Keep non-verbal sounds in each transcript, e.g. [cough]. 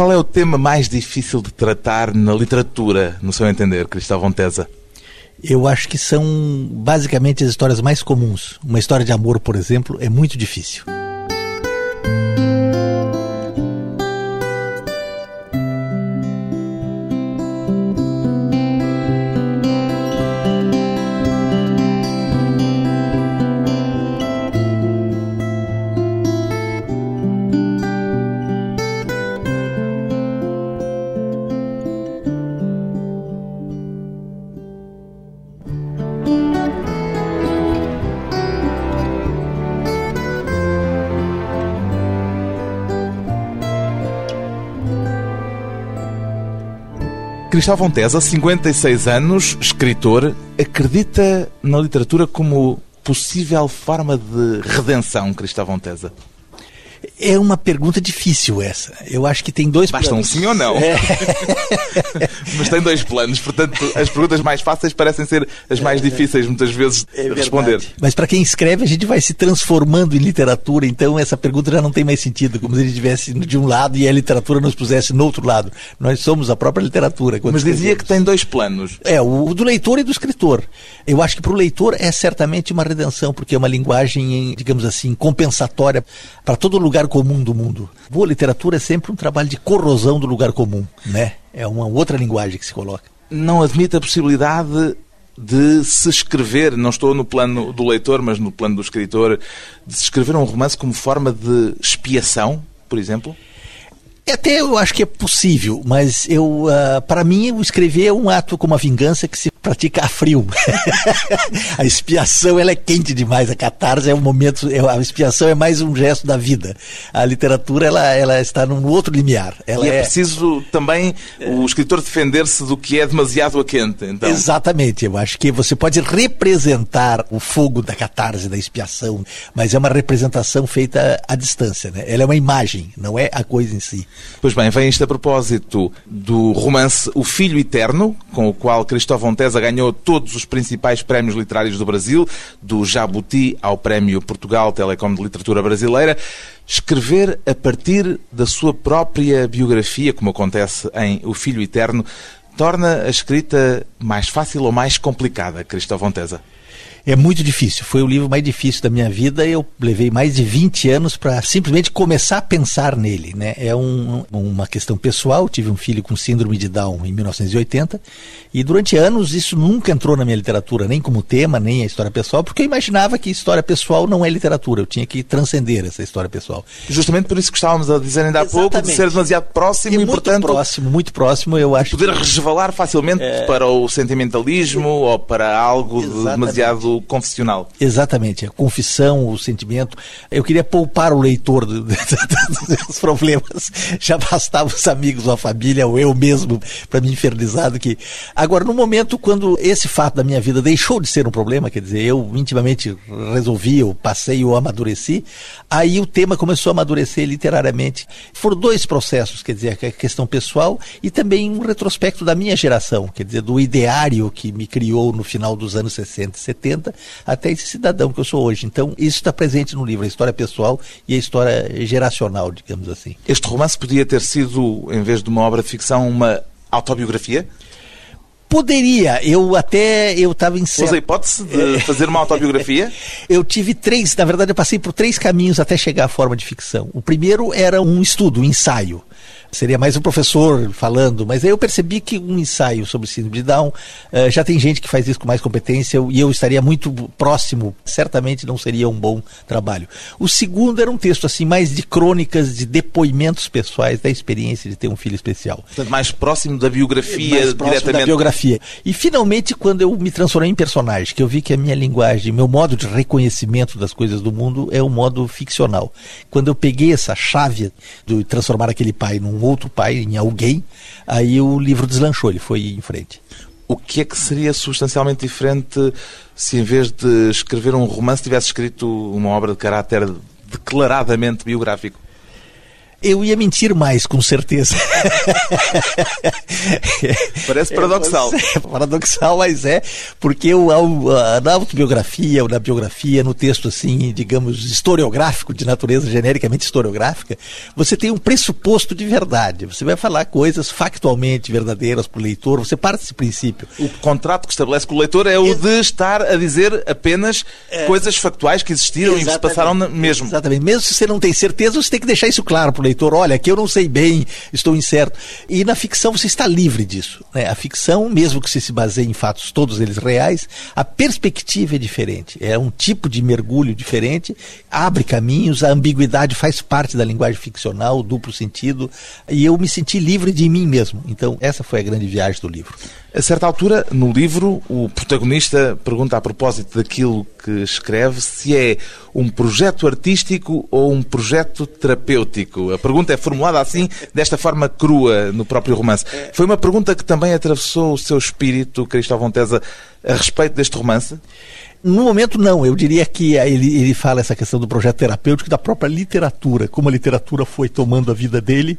Qual é o tema mais difícil de tratar na literatura, no seu entender, Cristóvão Tesa? Eu acho que são basicamente as histórias mais comuns. Uma história de amor, por exemplo, é muito difícil. Cristóvão Tesa, 56 anos, escritor, acredita na literatura como possível forma de redenção, Cristóvão Tesa? É uma pergunta difícil essa. Eu acho que tem dois Basta planos. um sim ou não. É. [laughs] Mas tem dois planos, portanto, as perguntas mais fáceis parecem ser as mais difíceis, muitas vezes, É de responder. Mas para quem escreve, a gente vai se transformando em literatura, então essa pergunta já não tem mais sentido, como se gente estivesse de um lado e a literatura nos pusesse no outro lado. Nós somos a própria literatura. Mas dizia que escrevemos. tem dois planos. É, o o do leitor e do escritor. Eu acho que para o leitor é certamente uma redenção, porque é uma linguagem, digamos assim, compensatória para todo lugar comum do mundo. Boa literatura é sempre um trabalho de corrosão do lugar comum, né? É uma outra linguagem que se coloca. Não admite a possibilidade de se escrever, não estou no plano do leitor, mas no plano do escritor, de se escrever um romance como forma de expiação, por exemplo? Até eu acho que é possível, mas eu, ah, para mim, o escrever é um ato como a vingança que se pratica a frio. [laughs] a expiação ela é quente demais, a catarse é um momento, é- a expiação é mais um gesto da vida. A literatura ela, ela está num outro limiar. Ela e é, preciso também o escritor defender-se do que é demasiado a quente. Então, Exatamente, eu acho que você pode representar o fogo da catarse, da expiação, mas é uma representação feita à distância, né? Ela é uma imagem, não é a coisa em si. Pois bem, vem isto a propósito do romance O Filho Eterno, com o qual Cristóvão Tesa ganhou todos os principais prémios literários do Brasil, do Jabuti ao Prémio Portugal Telecom de Literatura Brasileira. Escrever a partir da sua própria biografia, como acontece em O Filho Eterno, torna a escrita mais fácil ou mais complicada, Cristóvão Tesa? É muito difícil. Foi o livro mais difícil da minha vida. Eu levei mais de 20 anos para simplesmente começar a pensar nele. Né? É um- uma questão pessoal. Tive um filho com síndrome de Down em 1980 e durante anos isso nunca entrou na minha literatura, nem como tema, nem a história pessoal, porque eu imaginava que história pessoal não é literatura. Eu tinha que transcender essa história pessoal. Justamente por isso que estávamos a dizer ainda há pouco, de ser demasiado próximo E e, muito portanto, próximo, muito próximo. Eu acho. poder resvalar facilmente para o sentimentalismo ou para algo de Exatamente. demasiado confessional. Exatamente, a confissão, o sentimento. Eu queria poupar o leitor do- dos seus problemas. Já bastava os amigos a família, ou eu mesmo, para me infernizar do que. Agora, no momento quando esse fato da minha vida deixou de ser um problema, quer dizer, eu intimamente resolvi, eu passei, eu amadureci, aí o tema começou a amadurecer literariamente. Foram dois processos, quer dizer, a questão pessoal e também um retrospecto da minha geração, quer dizer, do ideário que me criou no final dos anos 60 e 70 até esse cidadão que eu sou hoje. Então, isso está presente no livro, a história pessoal e a história geracional, digamos assim. Este romance podia ter sido, em vez de uma obra de ficção, uma autobiografia? Poderia, eu até eu estava em certo- a hipótese de [laughs] fazer uma autobiografia? Eu tive três, na verdade, eu passei por três caminhos até chegar à forma de ficção. O primeiro era um estudo, um ensaio. Seria mais um professor falando, mas aí eu percebi que um ensaio sobre síndrome de Down eh, já tem gente que faz isso com mais competência e eu estaria muito próximo, certamente não seria um bom trabalho. O segundo era um texto assim mais de crônicas, de depoimentos pessoais da experiência de ter um filho especial mais próximo da biografia mais próximo diretamente. da biografia. E finalmente, quando eu me transformei em personagem, que eu vi que a minha linguagem, meu modo de reconhecimento das coisas do mundo é um modo ficcional. Quando eu peguei essa chave de transformar aquele pai num outro pai, em alguém, aí o livro deslanchou, ele foi em frente. O que é que seria substancialmente diferente se, em vez de escrever um romance, tivesse escrito uma obra de caráter declaradamente biográfico? Eu ia mentir mais, com certeza. [laughs] Parece paradoxal. É, paradoxal, mas é, porque eu, na autobiografia, ou na biografia, no texto assim, digamos, historiográfico, de natureza genericamente historiográfica, você tem um pressuposto de verdade. Você vai falar coisas factualmente verdadeiras para o leitor, você parte desse princípio. O contrato que estabelece com o leitor é o de estar a dizer apenas é, coisas factuais que existiram e que se passaram mesmo. Exatamente. Mesmo se você não tem certeza, você tem que deixar isso claro para o leitor. Olha, aqui eu não sei bem, estou incerto. E na ficção você está livre disso. Né? A ficção, mesmo que você se baseie em fatos todos eles reais, a perspectiva é diferente. É um tipo de mergulho diferente, abre caminhos, a ambiguidade faz parte da linguagem ficcional, o duplo sentido, e eu me senti livre de mim mesmo. Então, essa foi a grande viagem do livro. A certa altura, no livro, o protagonista pergunta a propósito daquilo que escreve se é um projeto artístico ou um projeto terapêutico. A pergunta é formulada assim, desta forma crua, no próprio romance. Foi uma pergunta que também atravessou o seu espírito, Cristóvão Tesa, a respeito deste romance? No momento, não. Eu diria que ele, ele fala essa questão do projeto terapêutico da própria literatura, como a literatura foi tomando a vida dele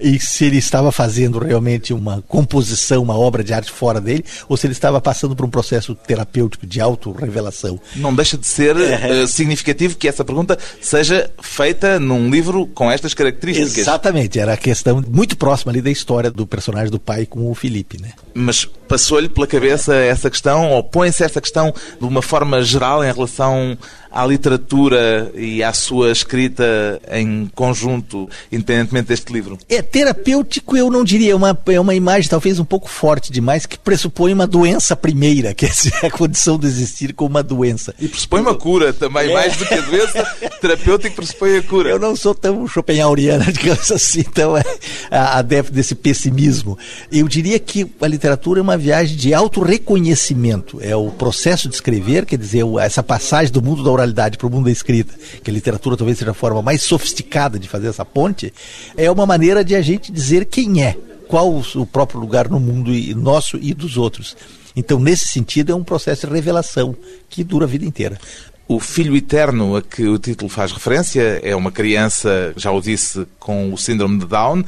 e se ele estava fazendo realmente uma composição, uma obra de arte fora dele, ou se ele estava passando por um processo terapêutico de autorrevelação. Não deixa de ser uh, significativo que essa pergunta seja feita num livro com estas características. Exatamente, era a questão muito próxima ali da história do personagem do pai com o Felipe, né? Mas passou-lhe pela cabeça essa questão, ou põe-se essa questão de uma forma geral em relação à literatura e à sua escrita em conjunto, independentemente deste livro? É terapêutico, eu não diria, é uma, é uma imagem talvez um pouco forte demais, que pressupõe uma doença primeira, [laughs] que é a condição de existir como uma doença. E pressupõe uma cura também, é. mais do que a doença, terapêutico pressupõe a cura. Eu não sou tão Schopenhaueriana, [laughs] digamos assim, então é adepto desse pessimismo. Eu diria que a literatura é uma viagem de autorreconhecimento, é o processo de escrever, quer dizer, essa passagem do mundo da oralidade para o mundo da escrita, que a literatura talvez seja a forma mais sofisticada de fazer essa ponte, é uma maneira de a gente dizer quem é, qual o próprio lugar no mundo nosso e dos outros. Então, nesse sentido, é um processo de revelação que dura a vida inteira. O Filho Eterno, a que o título faz referência, é uma criança, já o disse, com o síndrome de Down.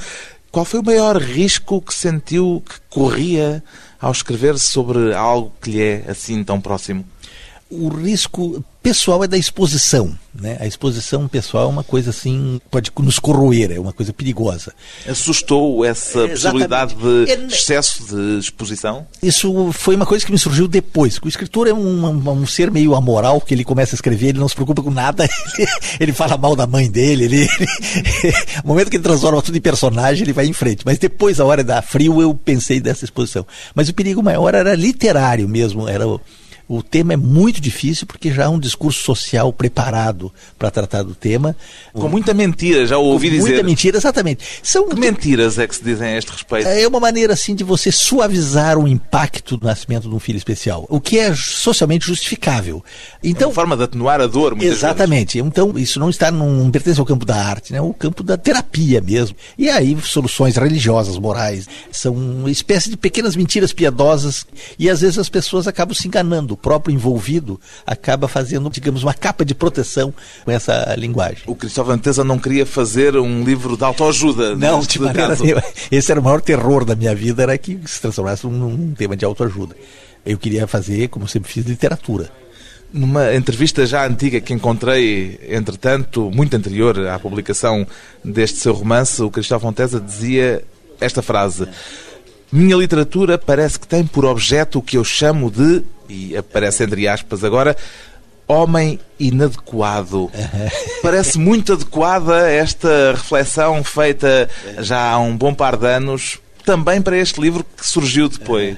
Qual foi o maior risco que sentiu que corria ao escrever sobre algo que lhe é assim tão próximo? O risco pessoal é da exposição. Né? A exposição pessoal é uma coisa assim, pode nos corroer, é uma coisa perigosa. Assustou essa é, possibilidade de é, excesso de exposição? Isso foi uma coisa que me surgiu depois. O escritor é um, um, um ser meio amoral, que ele começa a escrever, ele não se preocupa com nada, [laughs] ele, ele fala mal da mãe dele, ele, ele, [laughs] no momento que ele transforma tudo em personagem, ele vai em frente. Mas depois, a hora da frio, eu pensei dessa exposição. Mas o perigo maior era literário mesmo, era o o tema é muito difícil porque já há um discurso social preparado para tratar do tema. Com muita mentira, já ouvi Com dizer. Muita mentira, exatamente. São que mentiras é que se dizem a este respeito? É uma maneira assim de você suavizar o impacto do nascimento de um filho especial, o que é socialmente justificável. Então, é uma forma de atenuar a dor, muitas Exatamente. Vezes. Então, isso não está num, não pertence ao campo da arte, né? É o campo da terapia mesmo. E aí soluções religiosas, morais, são uma espécie de pequenas mentiras piedosas e às vezes as pessoas acabam se enganando próprio envolvido acaba fazendo, digamos, uma capa de proteção com essa linguagem. O Cristóvão Antesa não queria fazer um livro de autoajuda. Não, de maneira nenhuma. Esse era o maior terror da minha vida, era que se transformasse num, tema de autoajuda. Eu queria fazer, como sempre fiz, literatura. Numa entrevista já antiga que encontrei, entretanto, muito anterior à publicação deste seu romance, o Cristóvão Tesa dizia esta frase: Minha literatura parece que tem por objeto o que eu chamo de e aparece entre aspas agora, homem inadequado. [laughs] Parece muito adequada esta reflexão feita já há um bom par de anos, também para este livro que surgiu depois.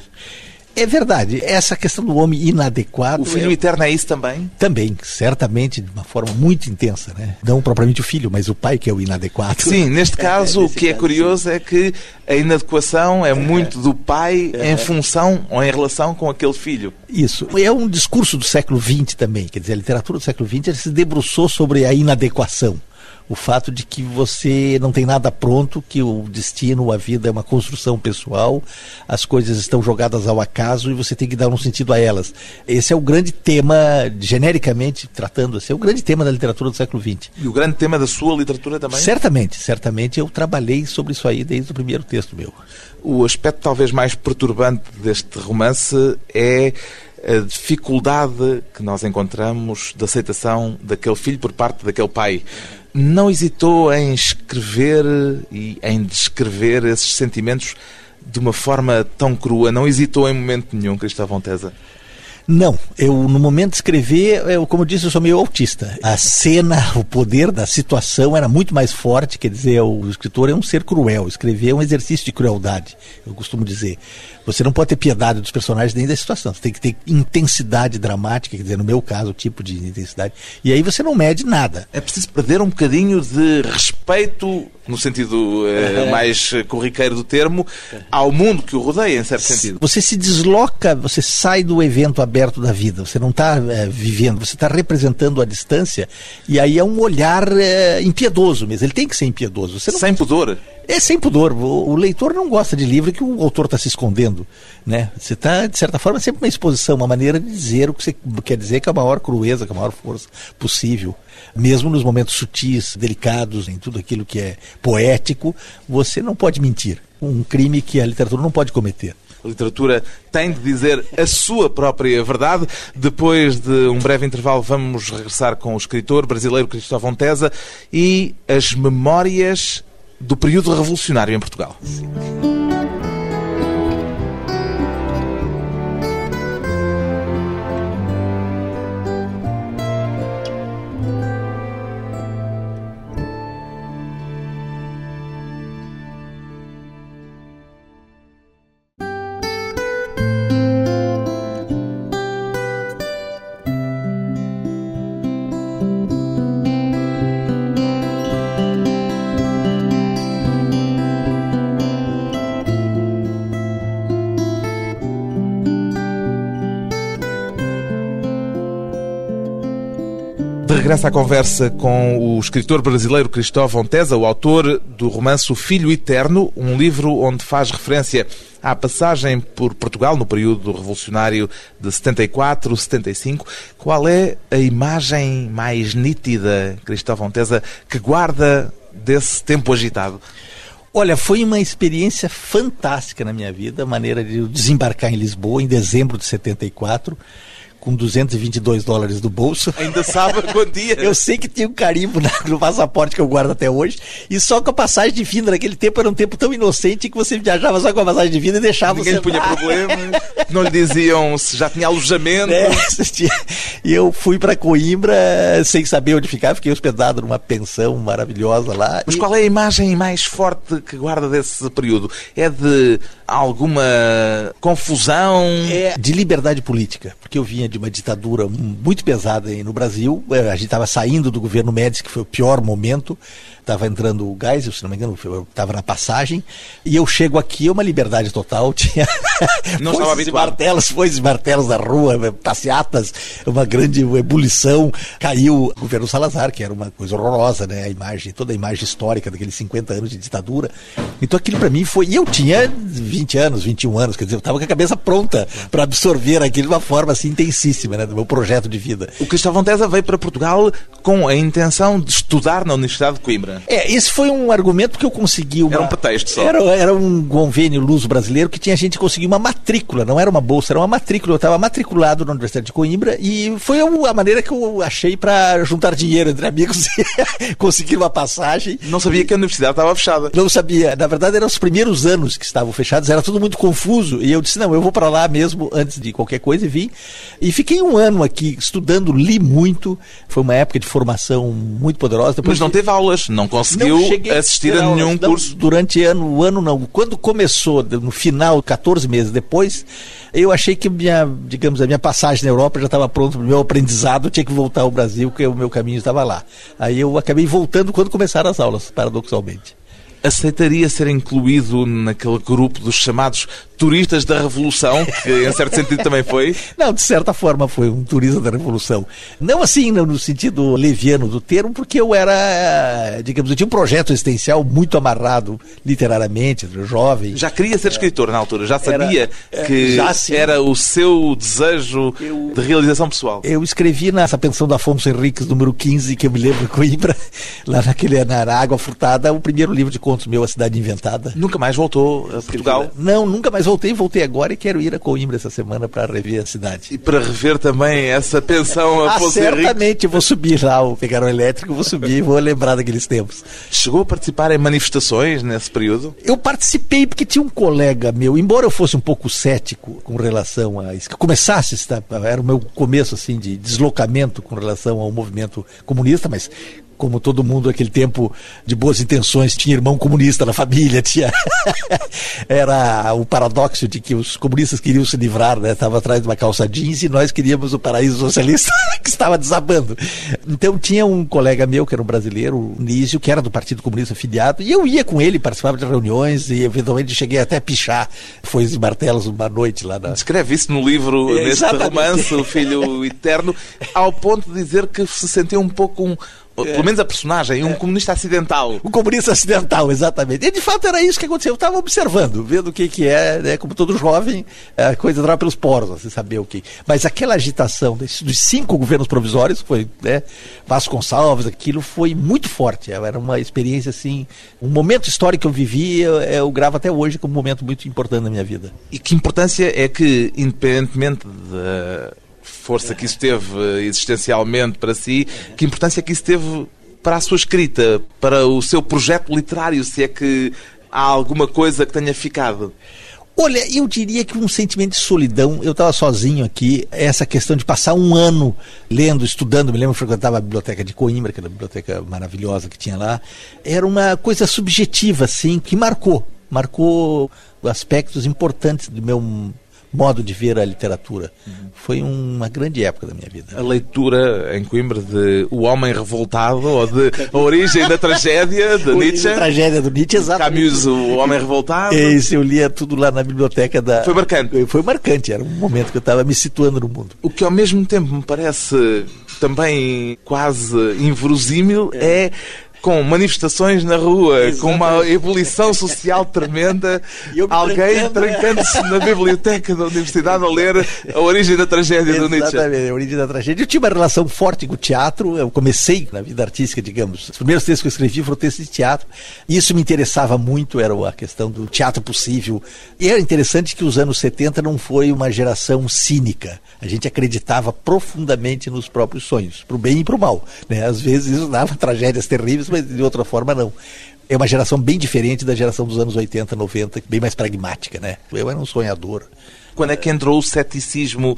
É verdade. Essa questão do homem inadequado. O filho é... eterno é isso também? Também, certamente, de uma forma muito intensa, né? Não propriamente o filho, mas o pai que é o inadequado. Sim, neste [laughs] caso, é, o que é curioso sim. é que a inadequação é, é. muito do pai é. em função ou em relação com aquele filho. Isso. É um discurso do século XX também. Quer dizer, a literatura do século XX se debruçou sobre a inadequação o fato de que você não tem nada pronto, que o destino, a vida é uma construção pessoal, as coisas estão jogadas ao acaso e você tem que dar um sentido a elas. Esse é o grande tema, genericamente tratando assim, é o grande tema da literatura do século XX. E o grande tema da sua literatura também? Certamente, certamente eu trabalhei sobre isso aí desde o primeiro texto meu. O aspecto talvez mais perturbante deste romance é a dificuldade que nós encontramos de aceitação daquele filho por parte daquele pai. Não hesitou em escrever e em descrever esses sentimentos de uma forma tão crua? Não hesitou em momento nenhum, Cristóvão Tesa? Não, eu no momento de escrever, eu, como eu disse, eu sou meio autista. A cena, o poder da situação era muito mais forte, quer dizer, o escritor é um ser cruel, escrever é um exercício de crueldade, eu costumo dizer. Você não pode ter piedade dos personagens nem da situação, você tem que ter intensidade dramática, quer dizer, no meu caso, o tipo de intensidade, e aí você não mede nada. É preciso perder um bocadinho de respeito, no sentido eh, mais corriqueiro do termo, ao mundo que o rodeia, em certo sentido. Você se desloca, você sai do evento aberto da vida, você não está é, vivendo, você está representando a distância, e aí é um olhar é, impiedoso mesmo, ele tem que ser impiedoso. Você não... Sem pudor. É sem pudor. O, o, leitor não gosta de livro que o autor está se escondendo. Né? Você está, de certa forma, sempre uma exposição, uma maneira de dizer o que você quer dizer com a maior crueza, com a maior força possível. Mesmo nos momentos sutis, delicados, em tudo aquilo que é poético, você não pode mentir. Um crime que a literatura não pode cometer. A literatura tem de dizer a sua própria verdade. Depois de um breve intervalo, vamos regressar com o escritor brasileiro Cristóvão Tesa e as memórias do período revolucionário em Portugal. Regressa à conversa com o escritor brasileiro Cristóvão Tesa, o autor do romance Filho Eterno, um livro onde faz referência à passagem por Portugal no período revolucionário de 74, 75. Qual é a imagem mais nítida, Cristóvão Tesa, que guarda desse tempo agitado? Olha, foi uma experiência fantástica na minha vida, a maneira de desembarcar em Lisboa em dezembro de 74 com 222 dólares do bolso. Ainda sabe quantia. eu sei que tinha um carimbo no passaporte que eu guardo até hoje. E só com a passagem de vinda naquele tempo era um tempo tão inocente que você viajava só com a passagem de vinda e deixava Ninguém punha problemas. Não lhe diziam se já tinha alojamento. É, [laughs] e eu fui para Coimbra sem saber onde ficar. Fiquei hospedado numa pensão maravilhosa lá. Mas e... qual é a imagem mais forte que guarda desse período? É de alguma confusão? É de liberdade política. Porque eu vinha de uma ditadura muito pesada no Brasil. É, a gente estava saindo do governo Médici, que foi o pior momento. Estava entrando o gás, se não me engano, estava na passagem, e eu chego aqui, é uma liberdade total, [laughs] tinha não estava habituado. martelos, foices martelos da rua, passeatas, uma grande ebulição, caiu o governo Salazar, que era uma coisa horrorosa, né, a imagem, toda a imagem histórica daqueles 50 anos de ditadura, então aquilo para mim foi, e eu tinha 20 anos, 21 anos, quer dizer, eu estava com a cabeça pronta para absorver aquilo de uma forma assim intensíssima, né, do meu projeto de vida. O Cristóvão Tesa veio para Portugal com a intenção de estudar na Universidade de Coimbra. É, esse foi um argumento que eu consegui. Uma... Era um pretexto só. Era, era um convênio luso brasileiro que tinha gente conseguir uma matrícula, não era uma bolsa, era uma matrícula. Eu estava matriculado na Universidade de Coimbra e foi a maneira que eu achei para juntar dinheiro entre amigos [laughs] e conseguir uma passagem. Não sabia que a universidade estava fechada. Não sabia. Na verdade, eram os primeiros anos que estavam fechados, era tudo muito confuso. E eu disse: não, eu vou para lá mesmo antes de qualquer coisa e vim. E fiquei um ano aqui estudando, li muito. Foi uma época de formação muito poderosa. Depois Mas não teve aulas, não não conseguiu não assistir a nenhum curso? Durante ano, o ano não. Quando começou, no final, 14 meses depois, eu achei que minha, digamos, a minha passagem na Europa já estava pronta para o meu aprendizado, eu tinha que voltar ao Brasil, porque o meu caminho estava lá. Aí eu acabei voltando quando começaram as aulas, paradoxalmente aceitaria ser incluído naquele grupo dos chamados turistas da Revolução, que em certo sentido também foi. Não, de certa forma foi um turista da Revolução. Não assim no sentido leviano do termo, porque eu era, digamos, eu tinha um projeto existencial muito amarrado literariamente, jovem. Já queria ser escritor na altura, já sabia era, que já, era o seu desejo eu, de realização pessoal. Eu escrevi nessa pensão da Afonso Henriques, número 15, que eu me lembro, Coimbra, [laughs] lá naquele, na Água Furtada, o primeiro livro de contos meu, A Cidade Inventada. Nunca mais voltou a Portugal? Não, nunca mais voltei, voltei agora e quero ir a Coimbra essa semana para rever a cidade. E para rever também essa pensão a ah, Certamente vou subir lá o Pegarão Elétrico, vou subir e vou lembrar daqueles tempos. Chegou a participar em manifestações nesse período? Eu participei porque tinha um colega meu, embora eu fosse um pouco cético com relação a isso, que começasse, era o meu começo assim de deslocamento com relação ao movimento comunista, mas como todo mundo naquele tempo de boas intenções, tinha irmão comunista na família, [laughs] tinha era o paradoxo de que os comunistas queriam se livrar, né? Estava atrás de uma calça jeans e nós queríamos o paraíso socialista [laughs] que estava desabando. Então tinha um colega meu que era um brasileiro, o Nísio, que era do Partido Comunista afiliado, e eu ia com ele, participava de reuniões e eventualmente cheguei até a pichar foi e martelos uma noite lá na... Escreve isso no livro, é, neste romance, O Filho [laughs] Eterno, ao ponto de dizer que se sentiu um pouco um pelo menos a personagem, um é. comunista acidental. Um comunista acidental, exatamente. E de fato era isso que aconteceu. Eu estava observando, vendo o que, que é, né, como todo jovem, a coisa entrava pelos poros, sem assim, saber o que. Mas aquela agitação dos, dos cinco governos provisórios, foi né, Vasconcelos, aquilo foi muito forte. Era uma experiência assim, um momento histórico que eu vivi, eu, eu gravo até hoje como um momento muito importante na minha vida. E que importância é que, independentemente de força que isso teve existencialmente para si, que importância que isso teve para a sua escrita, para o seu projeto literário, se é que há alguma coisa que tenha ficado? Olha, eu diria que um sentimento de solidão. Eu estava sozinho aqui. Essa questão de passar um ano lendo, estudando. Me lembro que frequentava a biblioteca de Coimbra, aquela biblioteca maravilhosa que tinha lá. Era uma coisa subjetiva, assim, que marcou. Marcou aspectos importantes do meu modo de ver a literatura. Uhum. Foi uma grande época da minha vida. A leitura em Coimbra de O Homem Revoltado ou de A Origem da Tragédia de [laughs] Nietzsche. A tragédia do Nietzsche, exatamente. Camus, O Homem Revoltado. Isso, eu lia tudo lá na biblioteca da. Foi marcante. Foi marcante, era um momento que eu estava me situando no mundo. O que ao mesmo tempo me parece também quase inverosímil é, é com manifestações na rua, Exatamente. com uma ebulição social tremenda, alguém trancando-se na biblioteca da universidade a ler a origem da tragédia Exatamente, do Nietzsche. Exatamente, a origem da tragédia. Eu tinha uma relação forte com o teatro, eu comecei na vida artística, digamos. Os primeiros textos que eu escrevi foram textos de teatro, e isso me interessava muito, era a questão do teatro possível. E era interessante que os anos 70 não foi uma geração cínica. A gente acreditava profundamente nos próprios sonhos, para o bem e para o mal. Né? Às vezes isso dava tragédias terríveis, mas de outra forma não. É uma geração bem diferente da geração dos anos 80, 90, bem mais pragmática, né? Eu era um sonhador. Quando é que entrou o ceticismo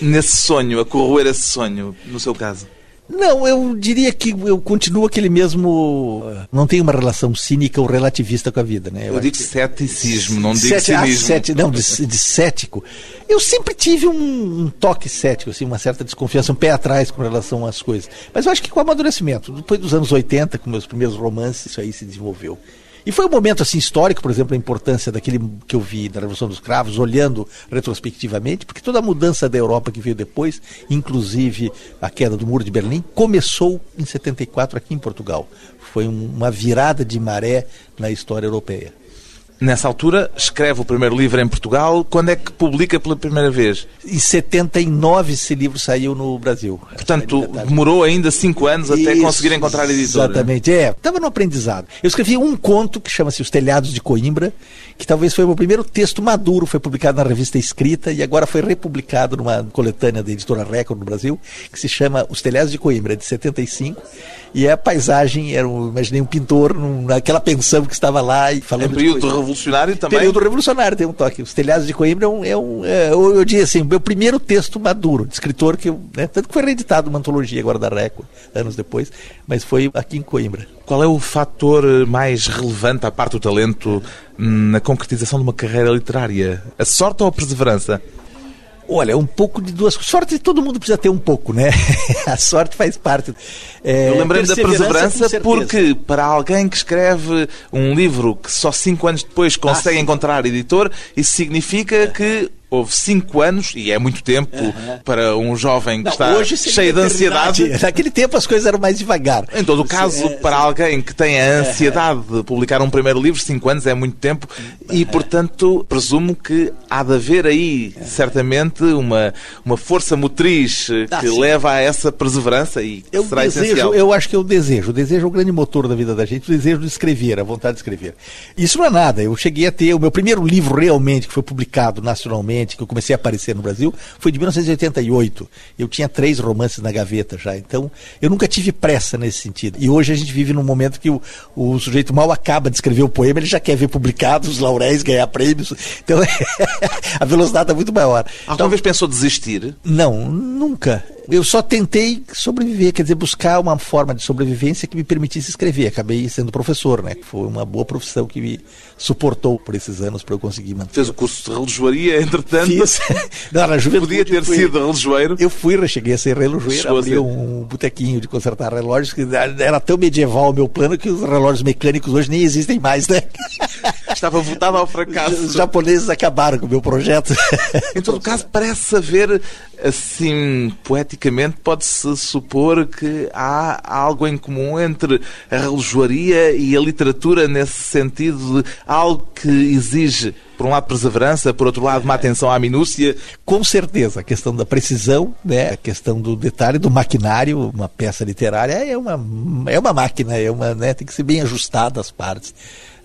nesse sonho, a corroer esse sonho, no seu caso? Não, eu diria que eu continuo aquele mesmo. Não tenho uma relação cínica ou relativista com a vida, né? Eu, eu digo que... ceticismo, não digo Ceti... Ah, cinismo. Ah. Não, de, de, cético. Eu sempre tive um, um, toque cético, assim, uma certa desconfiança, um pé atrás com relação às coisas. Mas eu acho que com o amadurecimento, depois dos anos 80, com meus primeiros romances, isso aí se desenvolveu. E foi um momento assim histórico, por exemplo, a importância daquele que eu vi da Revolução dos Cravos, olhando retrospectivamente, porque toda a mudança da Europa que veio depois, inclusive a queda do Muro de Berlim, começou em 74 aqui em Portugal. Foi uma virada de maré na história europeia. Nessa altura, escreve o primeiro livro em Portugal. Quando é que publica pela primeira vez? Em 79 esse livro saiu no Brasil. Portanto, demorou ainda cinco anos até Isso, conseguir encontrar a editora. Exatamente, é. Estava no aprendizado. Eu escrevi um conto que chama-se Os Telhados de Coimbra, que talvez foi o meu primeiro texto maduro, foi publicado na revista Escrita e agora foi republicado numa coletânea da editora Record no Brasil, que se chama Os Telhados de Coimbra, de 75. E a paisagem, era um, imaginei um pintor naquela pensão que estava lá e falando. É período revolucionário também. Período revolucionário tem um toque. Os Telhados de Coimbra é um. É um é, eu, eu diria assim, meu primeiro texto maduro, de escritor, que eu, né, tanto que foi reeditado uma antologia agora da Record, anos depois, mas foi aqui em Coimbra. Qual é o fator mais relevante, à parte do talento, na concretização de uma carreira literária? A sorte ou a perseverança? Olha, um pouco de duas Sorte todo mundo precisa ter um pouco, né? [laughs] a sorte faz parte. É, Eu lembrei-me da perseverança porque, para alguém que escreve um livro que só cinco anos depois consegue ah, encontrar editor, isso significa que houve cinco anos, e é muito tempo para um jovem que Não, está cheio de ansiedade. [laughs] Naquele tempo as coisas eram mais devagar. Em todo o caso, é, para alguém que tem a ansiedade de publicar um primeiro livro, cinco anos é muito tempo, e portanto presumo que há de haver aí, certamente, uma, uma força motriz ah, que sim. leva a essa perseverança e eu será desejo, essencial. Eu acho que é o desejo. O desejo é o grande motor da vida da gente, o desejo de escrever, a vontade de escrever. Isso não é nada. Eu cheguei a ter o meu primeiro livro realmente, que foi publicado nacionalmente, que eu comecei a aparecer no Brasil, foi de 1988. Eu tinha três romances na gaveta já. Então, eu nunca tive pressa nesse sentido. E hoje a gente vive num momento que o, o sujeito mal acaba de escrever o poema, ele já quer ver publicado os lauréis, ganhar prêmios. Então, [laughs] a velocidade está muito maior. Alguma então, vez pensou desistir? Não, nunca. Eu só tentei sobreviver, quer dizer, buscar uma forma de sobrevivência que me permitisse escrever. Acabei sendo professor, né? Foi uma boa profissão que me suportou por esses anos para eu conseguir manter. Fez o curso de relojoaria, [laughs] entretanto. Fiz. [laughs] Não, na Podia ter fui, sido relojoeiro. Eu fui, cheguei a ser relojoeiro, abri um botequinho de consertar relógios, que era tão medieval o meu plano que os relógios mecânicos hoje nem existem mais, né? [laughs] Estava voltado ao fracasso. Os japoneses acabaram com o meu projeto. [laughs] Em todo caso, parece haver, assim, poeticamente, pode-se supor que há algo em comum entre a relojoaria e a literatura nesse sentido de algo que exige por um lado perseverança, por outro lado uma atenção à minúcia. Com certeza, a questão da precisão, né? a questão do detalhe, do maquinário, uma peça literária é uma, é uma máquina, é uma, né? tem que ser bem ajustada as partes.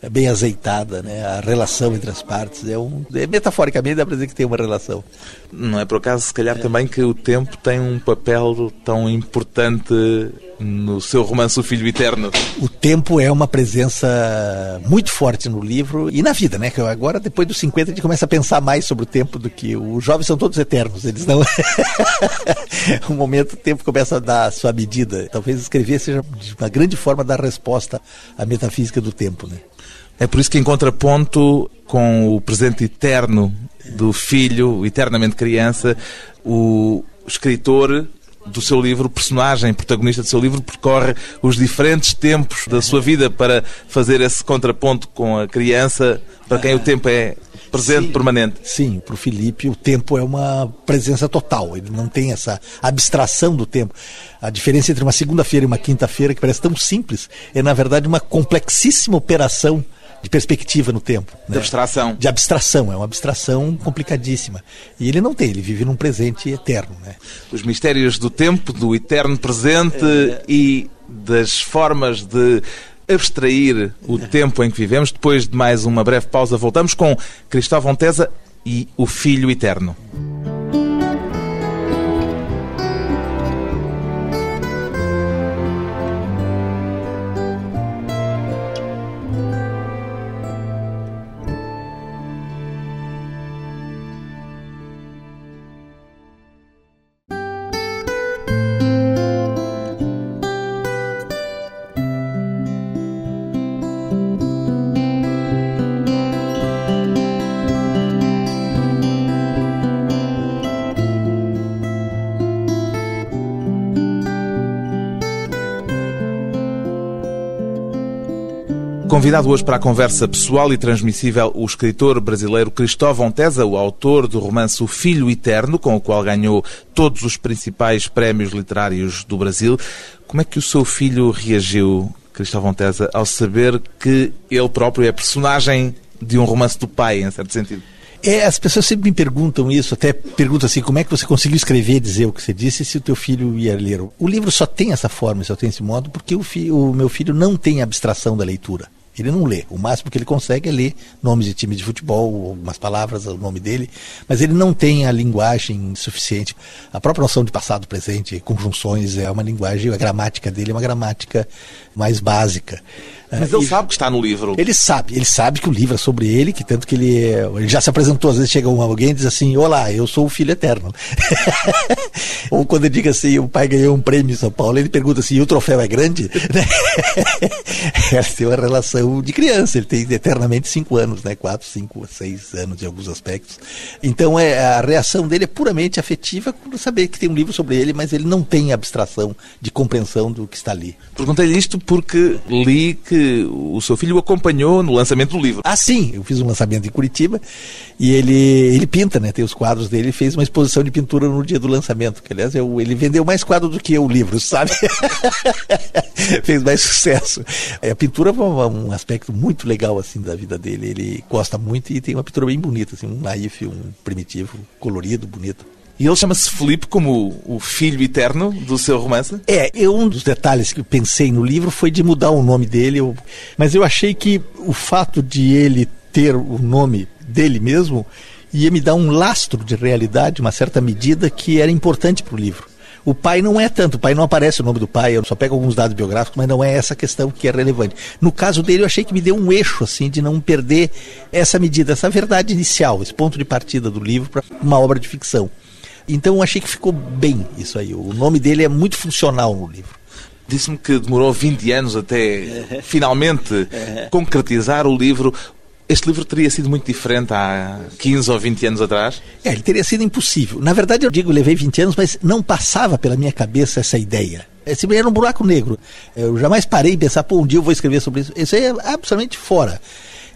É bem azeitada, né? A relação entre as partes é um, é, metaforicamente dá para dizer que tem uma relação. Não é por acaso, se calhar, é. também que o tempo tem um papel tão importante no seu romance O Filho Eterno. O tempo é uma presença muito forte no livro e na vida, né? Que agora, depois dos 50, a gente começa a pensar mais sobre o tempo do que os jovens são todos eternos. Eles não. [laughs] um momento o tempo começa a dar a sua medida. Talvez escrever seja uma grande forma dar resposta à metafísica do tempo, né? É por isso que, em contraponto com o presente eterno do filho, eternamente criança, o escritor do seu livro, o personagem protagonista do seu livro, percorre os diferentes tempos da sua vida para fazer esse contraponto com a criança, para quem o tempo é presente, sim, permanente. Sim, para o Felipe o tempo é uma presença total, ele não tem essa abstração do tempo. A diferença entre uma segunda-feira e uma quinta-feira, que parece tão simples, é na verdade uma complexíssima operação de perspectiva no tempo. De né? abstração. De abstração, é uma abstração complicadíssima. E ele não tem, ele vive num presente eterno. Né? Os mistérios do tempo, do eterno presente é... e das formas de abstrair o é. tempo em que vivemos. Depois de mais uma breve pausa, voltamos com Cristóvão Tesa e o Filho Eterno. Convidado hoje para a conversa pessoal e transmissível o escritor brasileiro Cristóvão Tesa, o autor do romance O Filho Eterno, com o qual ganhou todos os principais prémios literários do Brasil. Como é que o seu filho reagiu, Cristóvão Tesa, ao saber que ele próprio é personagem de um romance do pai, em certo sentido? É, as pessoas sempre me perguntam isso, até perguntam assim, como é que você conseguiu escrever, dizer o que você disse, se o teu filho ia ler. O livro só tem essa forma, só tem esse modo, porque o, fi, o meu filho não tem abstração da leitura. Ele não lê. O máximo que ele consegue é ler nomes de time de futebol, algumas palavras, o nome dele, mas ele não tem a linguagem suficiente. A própria noção de passado, presente, conjunções, é uma linguagem, a gramática dele é uma gramática mais básica. Mas ele e, sabe que está no livro. Ele sabe, ele sabe que o livro é sobre ele, que tanto que ele, ele já se apresentou, às vezes chega um, alguém e diz assim, olá, eu sou o filho eterno. [laughs] Ou quando ele diga assim, o pai ganhou um prêmio em São Paulo, ele pergunta assim, o troféu é grande? Ela [laughs] tem uma relação de criança, ele tem eternamente cinco anos, né? Quatro, cinco, seis anos em alguns aspectos. Então é, a reação dele é puramente afetiva por saber que tem um livro sobre ele, mas ele não tem abstração de compreensão do que está ali. Perguntei-lhe isto porque li que o seu filho o acompanhou no lançamento do livro. Ah, sim, eu fiz um lançamento em Curitiba e ele, ele pinta, né? Tem os quadros dele, ele fez uma exposição de pintura no dia do lançamento, que aliás eu, ele vendeu mais quadros do que eu livro, sabe? [laughs] fez mais sucesso. É, a pintura é um aspecto muito legal assim da vida dele. Ele gosta muito e tem uma pintura bem bonita, assim, um naif, um primitivo, colorido, bonito. E ele chama-se Felipe como o filho eterno do seu romance? É, eu, um dos detalhes que eu pensei no livro foi de mudar o nome dele, eu, mas eu achei que o fato de ele ter o nome dele mesmo ia me dar um lastro de realidade, uma certa medida que era importante para o livro. O pai não é tanto, o pai não aparece o nome do pai, eu só pego alguns dados biográficos, mas não é essa questão que é relevante. No caso dele, eu achei que me deu um eixo, assim, de não perder essa medida, essa verdade inicial, esse ponto de partida do livro para uma obra de ficção. Então eu achei que ficou bem isso aí. O nome dele é muito funcional no livro. Disse-me que demorou 20 anos até finalmente concretizar o livro. Este livro teria sido muito diferente há 15 ou 20 anos atrás? É, ele teria sido impossível. Na verdade, eu digo, levei 20 anos, mas não passava pela minha cabeça essa ideia. Esse era um buraco negro. Eu jamais parei de pensar, pô, um dia eu vou escrever sobre isso. Isso aí é absolutamente fora.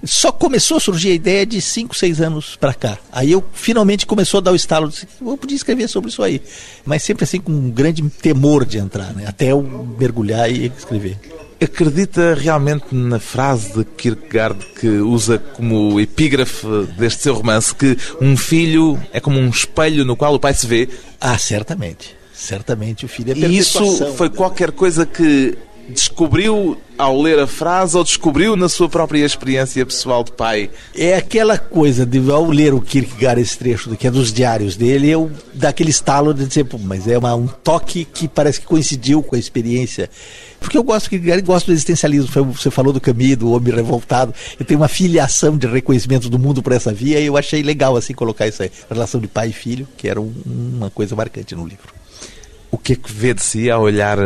Só começou a surgir a ideia de 5, 6 anos para cá. Aí eu finalmente começou a dar o estalo, disse, eu podia escrever sobre isso aí. Mas sempre assim com um grande temor de entrar, né? Até eu mergulhar e escrever. Acredita realmente na frase de Kierkegaard que usa como epígrafe deste seu romance que um filho é como um espelho no qual o pai se vê? Ah, certamente. Certamente o filho é E isso foi qualquer coisa que descobriu ao ler a frase ou descobriu na sua própria experiência pessoal de pai? É aquela coisa de ao ler o Kierkegaard esse trecho que é dos diários dele, eu dá aquele estalo de dizer, mas é uma, um toque que parece que coincidiu com a experiência. Porque eu gosto que gosto do existencialismo. Você falou do Camus, do homem revoltado. Eu tenho uma filiação de reconhecimento do mundo por essa via e eu achei legal assim colocar isso aí, relação de pai e filho, que era um, uma coisa marcante no livro. O que é que vê de si ao olhar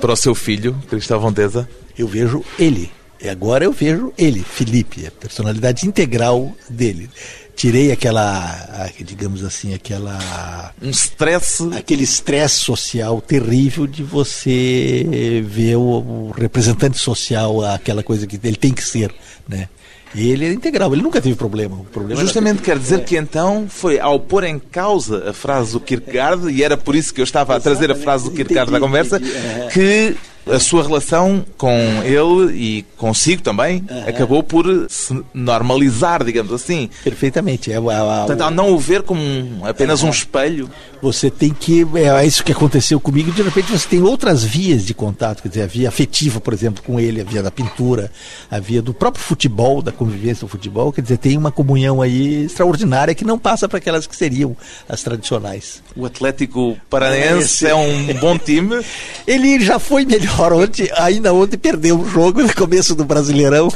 para o seu filho, Cristóvão Teza? Eu vejo ele. E agora eu vejo ele, Felipe, a personalidade integral dele. Tirei aquela, digamos assim, aquela. Um estresse. Aquele estresse social terrível de você ver o, o representante social, aquela coisa que ele tem que ser, né? E ele é integral, ele nunca teve problema. O problema Justamente quer dizer é. que então foi ao pôr em causa a frase do Kierkegaard, e era por isso que eu estava a trazer a frase do Kierkegaard à conversa, [laughs] que a sua relação com ele e consigo também uhum. acabou por se normalizar, digamos assim. Perfeitamente. É, é, Portanto, ao não o ver como apenas uhum. um espelho. Você tem que. É, é isso que aconteceu comigo. De repente você tem outras vias de contato, quer dizer, a via afetiva, por exemplo, com ele, a via da pintura, a via do próprio futebol, da convivência do futebol. Quer dizer, tem uma comunhão aí extraordinária que não passa para aquelas que seriam as tradicionais. O Atlético Paranaense é, é um bom time. [laughs] ele já foi melhor ontem, ainda ontem perdeu um jogo no começo do Brasileirão.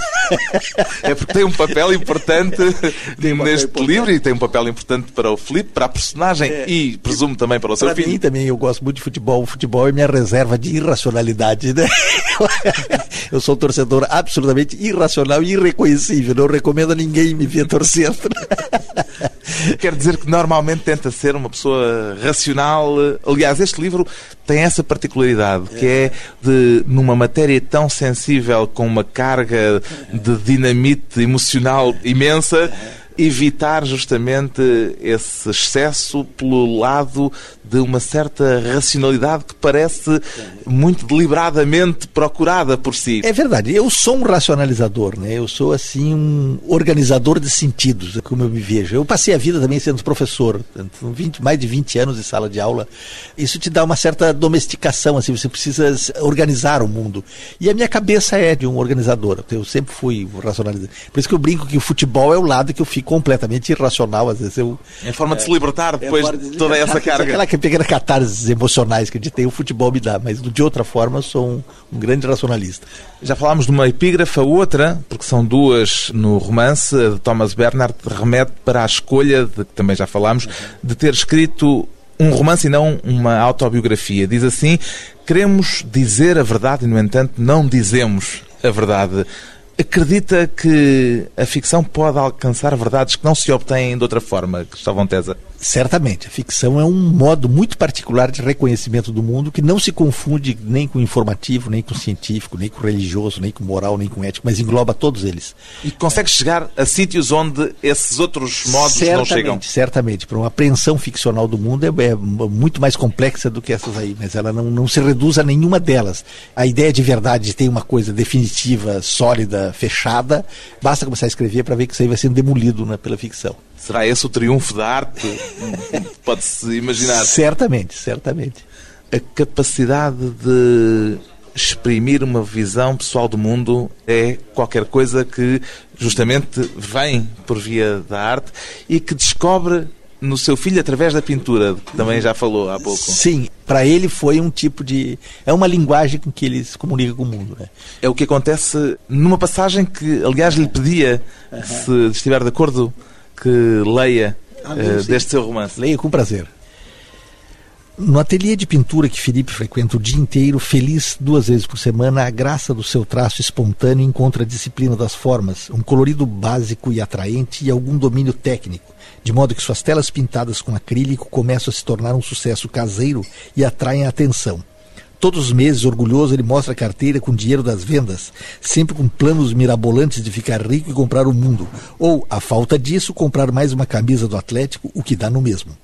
É porque tem um papel importante um neste papel livro e tem um papel importante para o Felipe, para a personagem é. e presumo também para o seu para filho. Mim também eu gosto muito de futebol. O futebol é minha reserva de irracionalidade, né? [laughs] Eu sou um torcedor absolutamente irracional e irreconhecível. Não recomendo a ninguém me ver torcendo. [laughs] Quer dizer que normalmente tenta ser uma pessoa racional. Aliás, este livro tem essa particularidade, que é de, numa matéria tão sensível, com uma carga de dinamite emocional imensa, evitar justamente esse excesso pelo lado de uma certa racionalidade que parece muito deliberadamente procurada por si. É verdade. Eu sou um racionalizador, né? Eu sou assim um organizador de sentidos, é como eu me vejo. Eu passei a vida também sendo professor, 20, mais de 20 anos de sala de aula. Isso te dá uma certa domesticação, assim, você precisa organizar o mundo. E a minha cabeça é de um organizador. Eu sempre fui racionalizador. Por isso que eu brinco que o futebol é o lado que eu fico completamente irracional. Às vezes eu. É a forma de se libertar depois é de toda essa carga. Aquela pequena catarse emocionais que a gente tem, o futebol me dá, mas de outra forma eu sou um, um grande racionalista. Já falámos de uma epígrafa, outra, porque são duas no romance, de Thomas Bernard, remete para a escolha, de que também já falámos, de ter escrito um romance e não uma autobiografia. Diz assim: queremos dizer a verdade e, no entanto, não dizemos a verdade. Acredita que a ficção pode alcançar verdades que não se obtêm de outra forma, Cristóvão Tesa? Certamente. A ficção é um modo muito particular de reconhecimento do mundo que não se confunde nem com informativo, nem com científico, nem com religioso, nem com moral, nem com ético, mas engloba todos eles. E consegue chegar a sítios onde esses outros modos certamente, não chegam? Certamente. Para uma apreensão ficcional do mundo é, é, muito mais complexa do que essas aí, mas ela não, não se reduz a nenhuma delas. A ideia de verdade de ter uma coisa definitiva, sólida, fechada, basta começar a escrever para ver que isso aí vai sendo demolido né, pela ficção. Será esse o triunfo da arte? [laughs] Pode-se imaginar. Certamente, certamente. A capacidade de exprimir uma visão pessoal do mundo é qualquer coisa que justamente vem por via da arte e que descobre no seu filho através da pintura, que também já falou há pouco. Sim, para ele foi um tipo de. É uma linguagem com que ele se comunica com o mundo. Né? É o que acontece numa passagem que, aliás, lhe pedia, se estiver de acordo, que leia ah, uh, deste seu romance. Leia com prazer. No ateliê de pintura que Felipe frequenta o dia inteiro, feliz duas vezes por semana, a graça do seu traço espontâneo encontra a disciplina das formas, um colorido básico e atraente e algum domínio técnico, de modo que suas telas pintadas com acrílico começam a se tornar um sucesso caseiro e atraem a atenção. Todos os meses, orgulhoso, ele mostra a carteira com dinheiro das vendas, sempre com planos mirabolantes de ficar rico e comprar o mundo. Ou, a falta disso, comprar mais uma camisa do Atlético, o que dá no mesmo.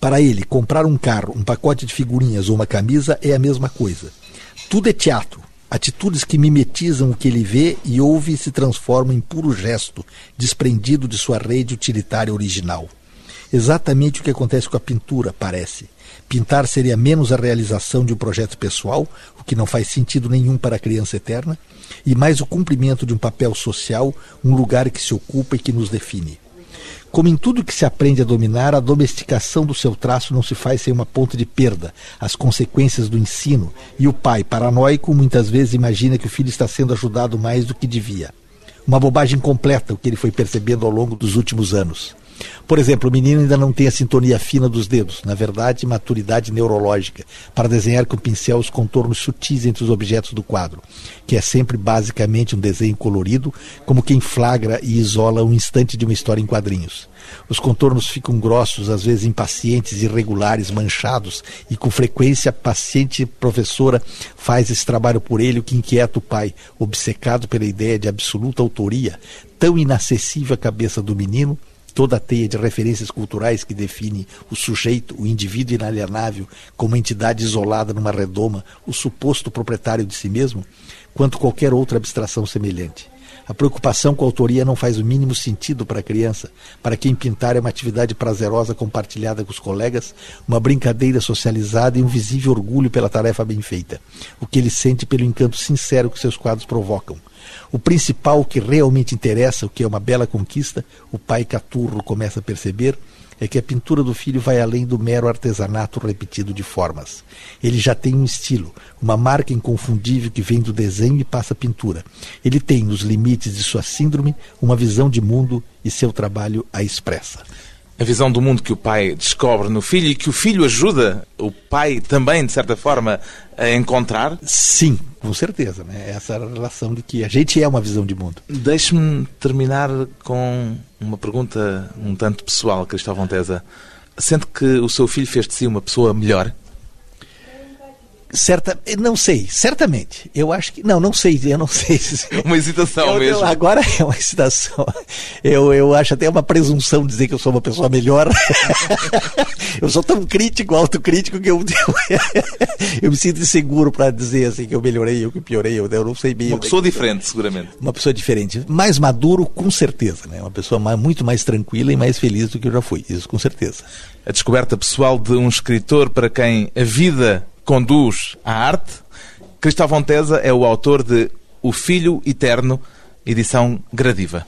Para ele, comprar um carro, um pacote de figurinhas ou uma camisa é a mesma coisa. Tudo é teatro. Atitudes que mimetizam o que ele vê e ouve e se transformam em puro gesto, desprendido de sua rede utilitária original. Exatamente o que acontece com a pintura, parece. Pintar seria menos a realização de um projeto pessoal, o que não faz sentido nenhum para a criança eterna, e mais o cumprimento de um papel social, um lugar que se ocupa e que nos define. Como em tudo que se aprende a dominar, a domesticação do seu traço não se faz sem uma ponta de perda, as consequências do ensino, e o pai, paranoico, muitas vezes imagina que o filho está sendo ajudado mais do que devia. Uma bobagem completa o que ele foi percebendo ao longo dos últimos anos. Por exemplo, o menino ainda não tem a sintonia fina dos dedos, na verdade, maturidade neurológica, para desenhar com pincel os contornos sutis entre os objetos do quadro, que é sempre basicamente um desenho colorido, como quem flagra e isola um instante de uma história em quadrinhos. Os contornos ficam grossos, às vezes impacientes, irregulares, manchados, e com frequência a paciente professora faz esse trabalho por ele, o que inquieta o pai, obcecado pela ideia de absoluta autoria, tão inacessível à cabeça do menino toda a teia de referências culturais que define o sujeito, o indivíduo inalienável, como entidade isolada numa redoma, o suposto proprietário de si mesmo, quanto qualquer outra abstração semelhante. A preocupação com a autoria não faz o mínimo sentido para a criança. Para quem pintar é uma atividade prazerosa compartilhada com os colegas, uma brincadeira socializada e um visível orgulho pela tarefa bem feita. O que ele sente pelo encanto sincero que seus quadros provocam. O principal, o que realmente interessa, o que é uma bela conquista, o pai Caturro começa a perceber, é que a pintura do filho vai além do mero artesanato repetido de formas. Ele já tem um estilo, uma marca inconfundível que vem do desenho e passa à pintura. Ele tem, nos limites de sua síndrome, uma visão de mundo e seu trabalho a expressa a visão do mundo que o pai descobre no filho e que o filho ajuda o pai também, de certa forma, a encontrar? Sim, com certeza. Né? Essa relação de que a gente é uma visão de mundo. Deixe-me terminar com uma pergunta um tanto pessoal, Cristóvão Tesa. Sente que o seu filho fez de si uma pessoa melhor? Certa, não sei, certamente. Eu acho que. Não, não sei, eu não [laughs] sei. Uma hesitação eu, mesmo. Eu, agora é uma hesitação. Eu, eu acho até uma presunção dizer que eu sou uma pessoa melhor. [laughs] eu sou tão crítico, autocrítico, que eu, eu, [laughs] eu me sinto inseguro para dizer assim que eu melhorei, eu que piorei, eu, eu não sei bem. Uma pessoa diferente, seguramente. Uma pessoa diferente. Mais maduro, com certeza. Né? Uma pessoa mais, muito mais tranquila e mais feliz do que eu já fui. Isso com certeza. A descoberta pessoal de um escritor para quem a vida conduz à arte. Cristóvão Tesa é o autor de O Filho Eterno, edição gradiva.